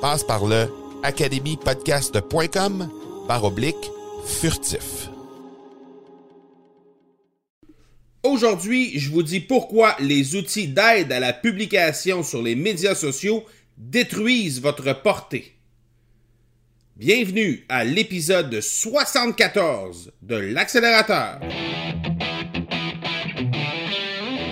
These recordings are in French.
Passe par le academypodcast.com par oblique furtif. Aujourd'hui, je vous dis pourquoi les outils d'aide à la publication sur les médias sociaux détruisent votre portée. Bienvenue à l'épisode 74 de l'accélérateur.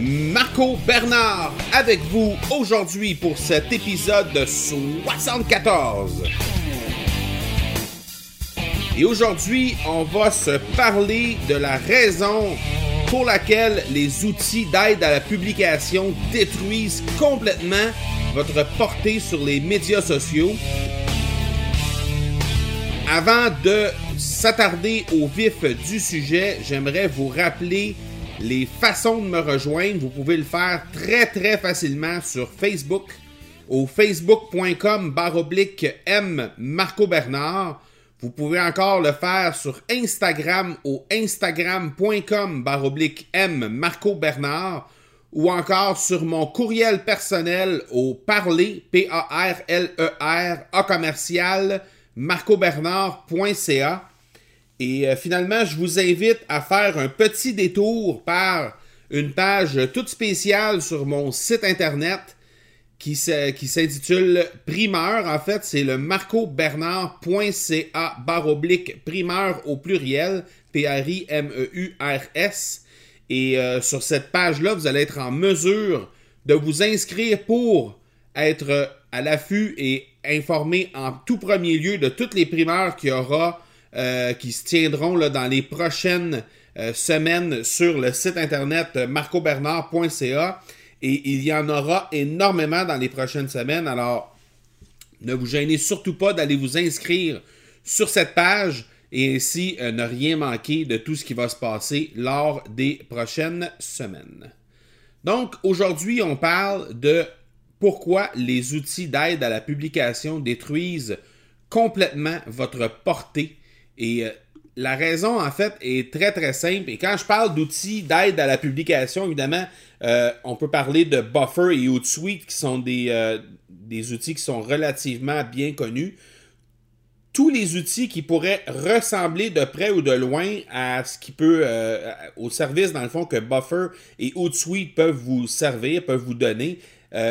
Marco Bernard avec vous aujourd'hui pour cet épisode 74. Et aujourd'hui, on va se parler de la raison pour laquelle les outils d'aide à la publication détruisent complètement votre portée sur les médias sociaux. Avant de s'attarder au vif du sujet, j'aimerais vous rappeler les façons de me rejoindre, vous pouvez le faire très très facilement sur Facebook au facebook.com baroblique M Marco Bernard. Vous pouvez encore le faire sur Instagram au instagram.com baroblique M Marco Bernard ou encore sur mon courriel personnel au parler P-A-R-L-E-R A commercial marcobernard.ca. Et euh, finalement, je vous invite à faire un petit détour par une page toute spéciale sur mon site internet qui s'intitule Primeur. En fait, c'est le marcobernard.ca baroblique primeur au pluriel, P-R-I-M-E-U-R-S. Et euh, sur cette page-là, vous allez être en mesure de vous inscrire pour être à l'affût et informé en tout premier lieu de toutes les primeurs qu'il y aura euh, qui se tiendront là, dans les prochaines euh, semaines sur le site internet marcobernard.ca et il y en aura énormément dans les prochaines semaines. Alors, ne vous gênez surtout pas d'aller vous inscrire sur cette page et ainsi euh, ne rien manquer de tout ce qui va se passer lors des prochaines semaines. Donc, aujourd'hui, on parle de pourquoi les outils d'aide à la publication détruisent complètement votre portée et euh, la raison, en fait, est très, très simple. Et quand je parle d'outils d'aide à la publication, évidemment, euh, on peut parler de Buffer et Hootsuite, qui sont des, euh, des outils qui sont relativement bien connus. Tous les outils qui pourraient ressembler de près ou de loin à ce qui peut, au service, dans le fond, que Buffer et Hootsuite peuvent vous servir, peuvent vous donner,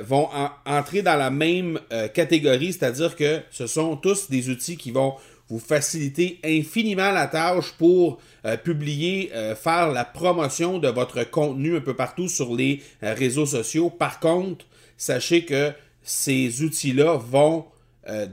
vont entrer dans la même catégorie, c'est-à-dire que ce sont tous des outils qui vont vous faciliter infiniment la tâche pour euh, publier, euh, faire la promotion de votre contenu un peu partout sur les euh, réseaux sociaux. Par contre, sachez que ces outils-là vont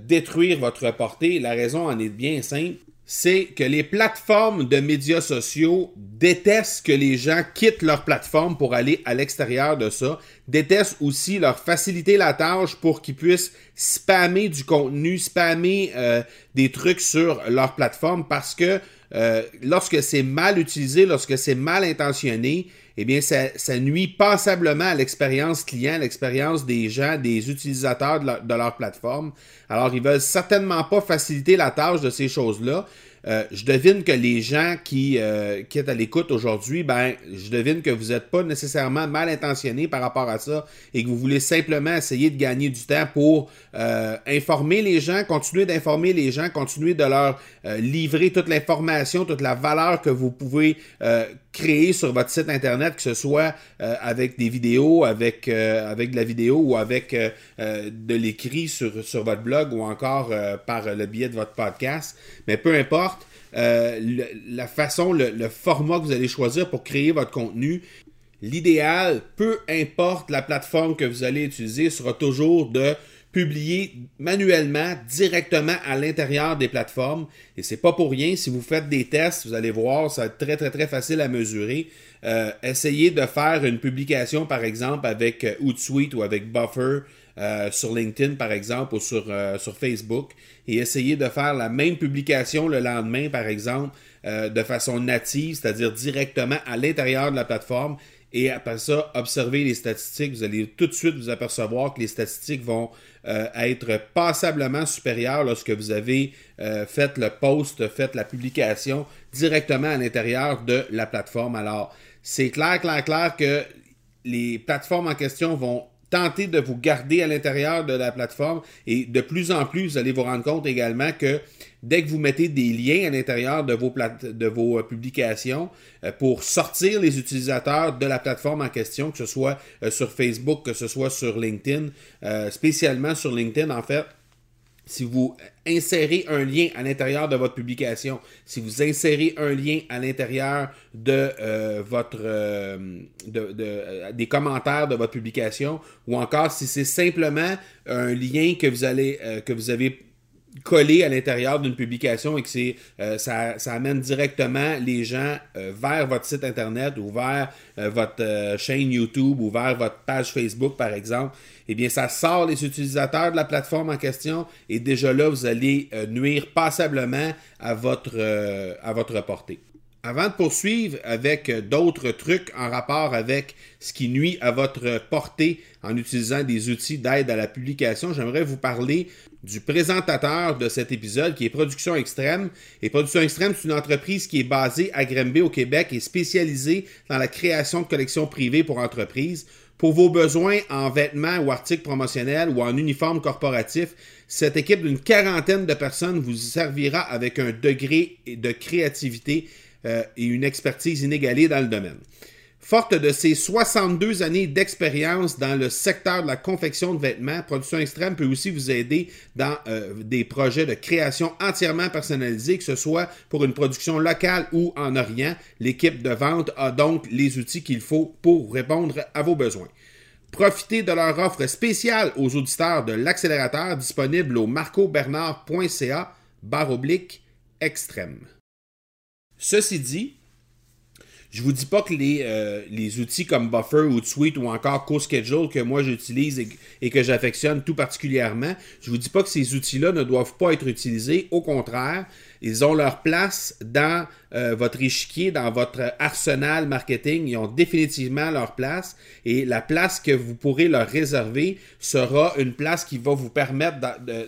détruire votre portée. La raison en est bien simple. C'est que les plateformes de médias sociaux détestent que les gens quittent leur plateforme pour aller à l'extérieur de ça, détestent aussi leur faciliter la tâche pour qu'ils puissent spammer du contenu, spammer euh, des trucs sur leur plateforme parce que euh, lorsque c'est mal utilisé, lorsque c'est mal intentionné, eh bien, ça, nuit passablement à l'expérience client, l'expérience des gens, des utilisateurs de leur, plateforme. Alors, ils veulent certainement pas faciliter la tâche de ces choses-là. Euh, je devine que les gens qui, euh, qui est à l'écoute aujourd'hui, ben, je devine que vous n'êtes pas nécessairement mal intentionnés par rapport à ça et que vous voulez simplement essayer de gagner du temps pour euh, informer les gens, continuer d'informer les gens, continuer de leur livrer toute l'information, toute la valeur que vous pouvez créer sur votre site internet, que ce soit avec des vidéos, avec, avec de la vidéo ou avec de l'écrit sur, sur votre blog ou encore par le biais de votre podcast. Mais peu importe, euh, la façon, le, format que vous allez choisir pour créer votre contenu. L'idéal, peu importe la plateforme que vous allez utiliser, sera toujours de publier manuellement directement à l'intérieur des plateformes. Et c'est pas pour rien. Si vous faites des tests, vous allez voir, ça va être très très très facile à mesurer. Euh, essayez de faire une publication, par exemple, avec euh, Hootsuite ou avec Buffer euh, sur LinkedIn, par exemple, ou sur, euh, sur Facebook, et essayer de faire la même publication le lendemain, par exemple, euh, de façon native, c'est-à-dire directement à l'intérieur de la plateforme. Et après ça, observer les statistiques. Vous allez tout de suite vous apercevoir que les statistiques vont être passablement supérieures lorsque vous avez fait le post, fait la publication directement à l'intérieur de la plateforme. Alors, c'est clair, clair, clair que les plateformes en question vont tenter de vous garder à l'intérieur de la plateforme et de plus en plus, vous allez vous rendre compte également que dès que vous mettez des liens à l'intérieur de vos, de vos euh, publications euh, pour sortir les utilisateurs de la plateforme en question, que ce soit euh, sur Facebook, que ce soit sur LinkedIn, spécialement sur LinkedIn en fait, si vous insérez un lien à l'intérieur de votre publication, si vous insérez un lien à l'intérieur de euh, votre euh, euh, des commentaires de votre publication, ou encore si c'est simplement un lien que vous allez que vous avez collé à l'intérieur d'une publication et que c'est ça, amène directement les gens vers votre site internet ou vers votre chaîne YouTube ou vers votre page Facebook par exemple eh bien, ça sort les utilisateurs de la plateforme en question et déjà là, vous allez euh, nuire passablement à votre, euh, portée. Avant de poursuivre avec euh, d'autres trucs en rapport avec ce qui nuit à votre portée en utilisant des outils d'aide à la publication, j'aimerais vous parler du présentateur de cet épisode qui est Production Extrême. Et Production Extrême, c'est une entreprise qui est basée à Granby au Québec et spécialisée dans la création de collections privées pour entreprises. Pour vos besoins en vêtements ou articles promotionnels ou en uniforme corporatif, cette équipe d'une quarantaine de personnes vous servira avec un degré de créativité euh, et une expertise inégalée dans le domaine. Forte de ses 62 années d'expérience dans le secteur de la confection de vêtements, Production Extrême peut aussi vous aider dans euh, des projets de création entièrement personnalisés, que ce soit pour une production locale ou en Orient. L'équipe de vente a donc les outils qu'il faut pour répondre à vos besoins. Profitez de leur offre spéciale aux auditeurs de l'accélérateur disponible au marcobernard.ca barre oblique extrême. Ceci dit, je vous dis pas que les, euh, les outils comme Buffer ou Tweet ou encore CoSchedule que moi j'utilise et, que j'affectionne tout particulièrement, je vous dis pas que ces outils-là ne doivent pas être utilisés. Au contraire, ils ont leur place dans euh, votre échiquier, dans votre arsenal marketing. Ils ont définitivement leur place et la place que vous pourrez leur réserver sera une place qui va vous permettre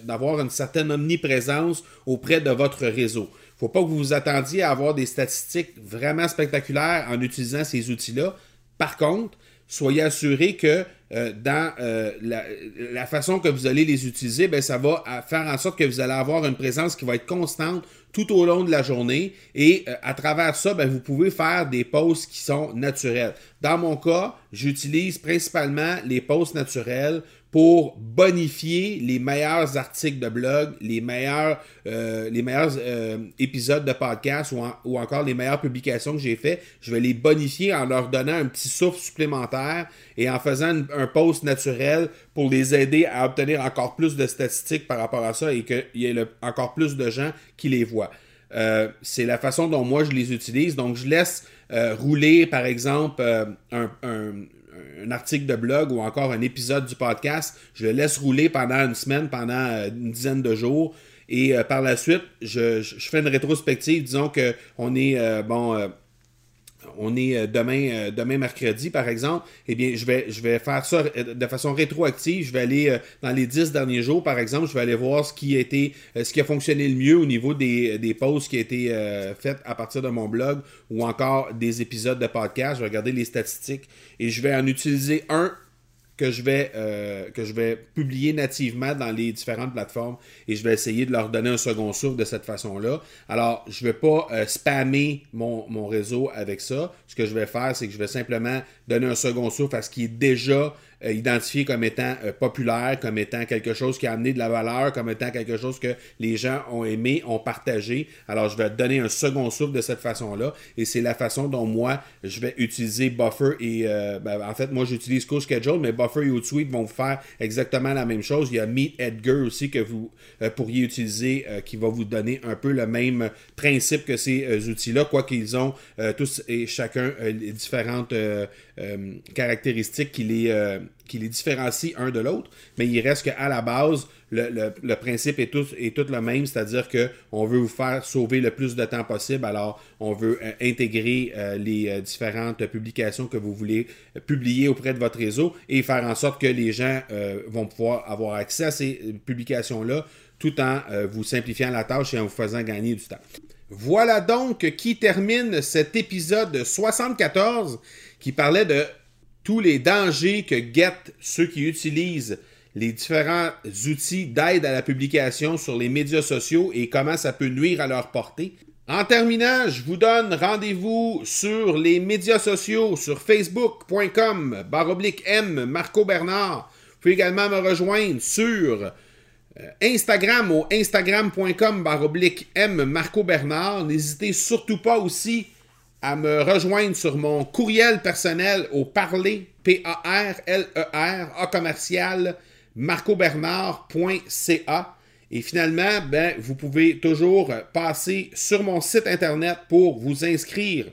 d'avoir une certaine omniprésence auprès de votre réseau faut pas que vous vous attendiez à avoir des statistiques vraiment spectaculaires en utilisant ces outils-là. Par contre, soyez assurés que euh, dans euh, la, façon que vous allez les utiliser, ben, ça va faire en sorte que vous allez avoir une présence qui va être constante tout au long de la journée. Et euh, à travers ça, ben, vous pouvez faire des posts qui sont naturels. Dans mon cas, j'utilise principalement les posts naturels pour bonifier les meilleurs articles de blog, les meilleurs, euh, les meilleurs euh, épisodes de podcast ou, encore les meilleures publications que j'ai fait. Je vais les bonifier en leur donnant un petit souffle supplémentaire et en faisant un post naturel pour les aider à obtenir encore plus de statistiques par rapport à ça et qu'il y ait encore plus de gens qui les voient. c'est la façon dont moi je les utilise. Donc, je laisse rouler, par exemple, un, un article de blog ou encore un épisode du podcast, je le laisse rouler pendant une semaine, pendant une dizaine de jours. Et par la suite, je, je, fais une rétrospective. Disons qu'on est, bon, on est euh, demain, euh, demain mercredi, par exemple, eh bien, je vais, je vais faire ça euh, de façon rétroactive. Je vais aller dans les dix derniers jours, par exemple, je vais aller voir ce qui a été, ce qui a fonctionné le mieux au niveau des, des posts qui ont été faits à partir de mon blog ou encore des épisodes de podcast. Je vais regarder les statistiques et je vais en utiliser un que je vais, euh, que je vais publier nativement dans les différentes plateformes et je vais essayer de leur donner un second souffle de cette façon-là. Alors, je ne vais pas euh, spammer mon, mon, réseau avec ça. Ce que je vais faire, c'est que je vais simplement donner un second souffle à ce qui est déjà euh, identifié comme étant euh, populaire, comme étant quelque chose qui a amené de la valeur, comme étant quelque chose que les gens ont aimé, ont partagé. Alors, je vais donner un second souffle de cette façon-là. Et c'est la façon dont moi, je vais utiliser Buffer et... Euh, ben, en fait, moi, j'utilise CoSchedule, mais Buffer et Hootsuite vont faire exactement la même chose. Il y a Meet Edgar aussi que vous pourriez utiliser, qui va vous donner un peu le même principe que ces outils-là, quoi qu'ils ont tous et chacun les différentes caractéristiques qui les qui les différencie un de l'autre, mais il reste qu'à la base, le, principe est tout, est tout le même, c'est-à-dire qu'on veut vous faire sauver le plus de temps possible, alors on veut euh, intégrer euh, les euh, différentes publications que vous voulez publier auprès de votre réseau et faire en sorte que les gens vont pouvoir avoir accès à ces publications-là tout en vous simplifiant la tâche et en vous faisant gagner du temps. Voilà donc qui termine cet épisode 74 qui parlait de tous les dangers que guettent ceux qui utilisent les différents outils d'aide à la publication sur les médias sociaux et comment ça peut nuire à leur portée. En terminant, je vous donne rendez-vous sur les médias sociaux, sur facebook.com, baroblique M, Marco Bernard. Vous pouvez également me rejoindre sur euh, Instagram au instagram.com, baroblique M, Marco Bernard. N'hésitez surtout pas aussi à me rejoindre sur mon courriel personnel au parler, P-A-R-L-E-R, A commercial, marcobernard.ca. Et finalement, ben, vous pouvez toujours passer sur mon site internet pour vous inscrire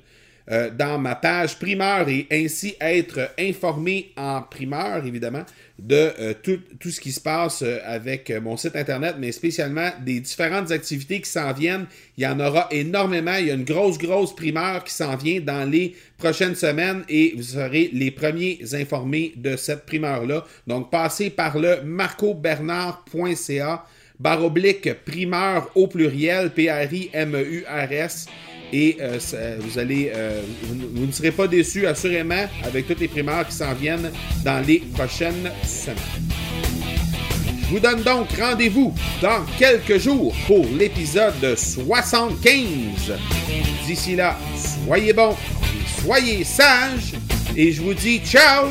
euh, dans ma page primeur et ainsi être informé en primeur, évidemment, de euh, tout, tout, ce qui se passe euh, avec mon site Internet, mais spécialement des différentes activités qui s'en viennent. Il y en aura énormément. Il y a une grosse, grosse primeur qui s'en vient dans les prochaines semaines et vous serez les premiers informés de cette primeur-là. Donc, passez par le marcobernard.ca barre oblique primeur au pluriel, P-R-I-M-E-U-R-S et euh, vous allez, euh, vous, ne serez pas déçus assurément avec toutes les primaires qui s'en viennent dans les prochaines semaines. Je vous donne donc rendez-vous dans quelques jours pour l'épisode 75. D'ici là, soyez bons, soyez sages et je vous dis ciao